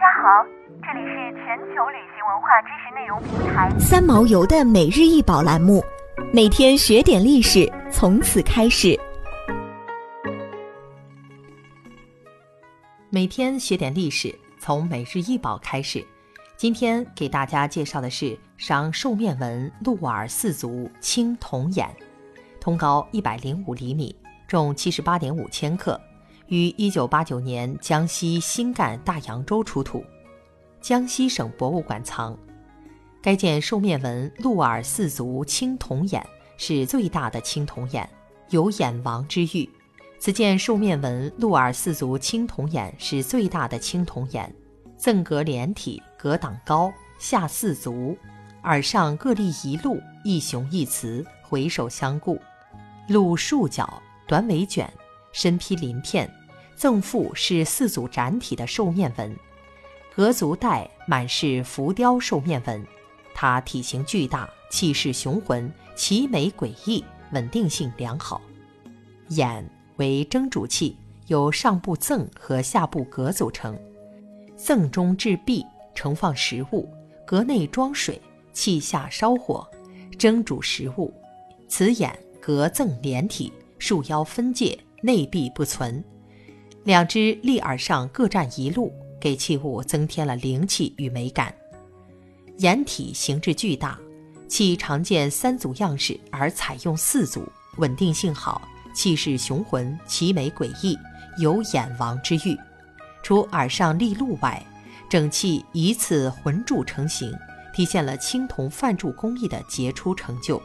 家好，这里是全球旅行文化知识内容平台三毛游的每日一宝栏目，每天学点历史，从此开始。每天学点历史，从每日一宝开始。今天给大家介绍的是商兽面纹鹿耳四足青铜眼，通高一百零五厘米，重七十八点五千克。于一九八九年江西新干大洋洲出土，江西省博物馆藏。该件兽面纹鹿耳四足青铜眼是最大的青铜眼，有“眼王”之誉。此件兽面纹鹿耳四足青铜眼是最大的青铜眼，赠格连体，格挡高，下四足，耳上各立一鹿，一雄一雌，回首相顾。鹿竖角，短尾卷，身披鳞片。赠腹是四组展体的兽面纹，额足带满是浮雕兽面纹。它体型巨大，气势雄浑，奇美诡异，稳定性良好。眼为蒸煮器，由上部赠和下部格组成。赠中置壁，盛放食物；格内装水，器下烧火，蒸煮食物。此眼格赠连体，束腰分界，内壁不存。两只立耳上各占一路，给器物增添了灵气与美感。掩体形制巨大，其常见三组样式而采用四组，稳定性好，气势雄浑，奇美诡异，有“眼王”之誉。除耳上立鹿外，整器以此浑铸成型，体现了青铜范铸工艺的杰出成就。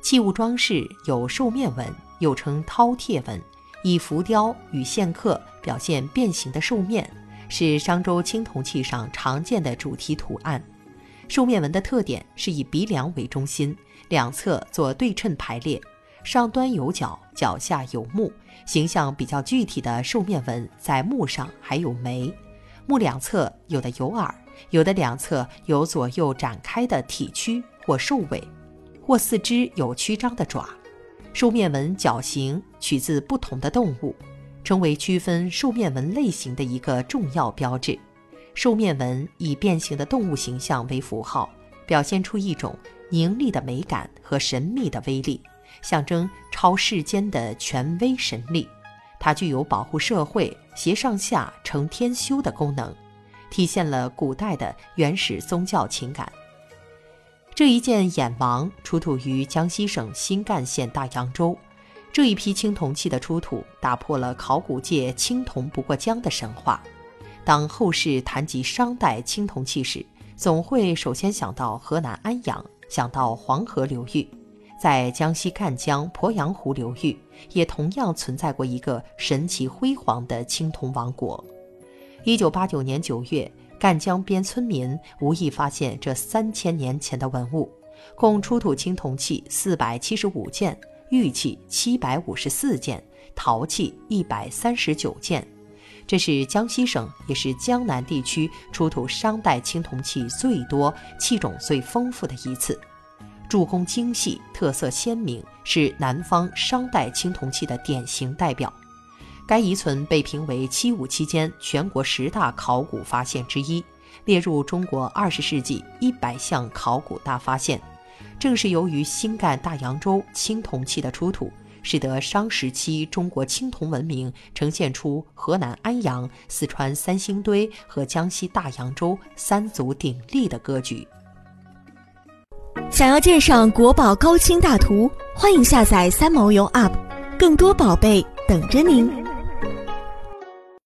器物装饰有兽面纹，又称饕餮纹。以浮雕与线刻表现变形的兽面，是商周青铜器上常见的主题图案。兽面纹的特点是以鼻梁为中心，两侧做对称排列，上端有角，脚下有目。形象比较具体的兽面纹在目上还有眉，目两侧有的有耳，有的两侧有左右展开的体躯或兽尾，或四肢有曲张的爪。兽面纹角形取自不同的动物，成为区分兽面纹类型的一个重要标志。兽面纹以变形的动物形象为符号，表现出一种凝丽的美感和神秘的威力，象征超世间的权威神力。它具有保护社会、协上下、承天修的功能，体现了古代的原始宗教情感。这一件眼王出土于江西省新干县大洋洲，这一批青铜器的出土打破了考古界“青铜不过江”的神话。当后世谈及商代青铜器时，总会首先想到河南安阳，想到黄河流域。在江西赣江鄱阳湖流域，也同样存在过一个神奇辉煌的青铜王国。一九八九年九月。赣江边村民无意发现这三千年前的文物，共出土青铜器四百七十五件，玉器七百五十四件，陶器一百三十九件。这是江西省，也是江南地区出土商代青铜器最多、器种最丰富的一次。铸工精细，特色鲜明，是南方商代青铜器的典型代表。该遗存被评为七五期间全国十大考古发现之一，列入中国二十世纪一百项考古大发现。正是由于新干大洋洲青铜器的出土，使得商时期中国青铜文明呈现出河南安阳、四川三星堆和江西大洋洲三足鼎立的格局。想要鉴赏国宝高清大图，欢迎下载三毛游 App，更多宝贝等着您。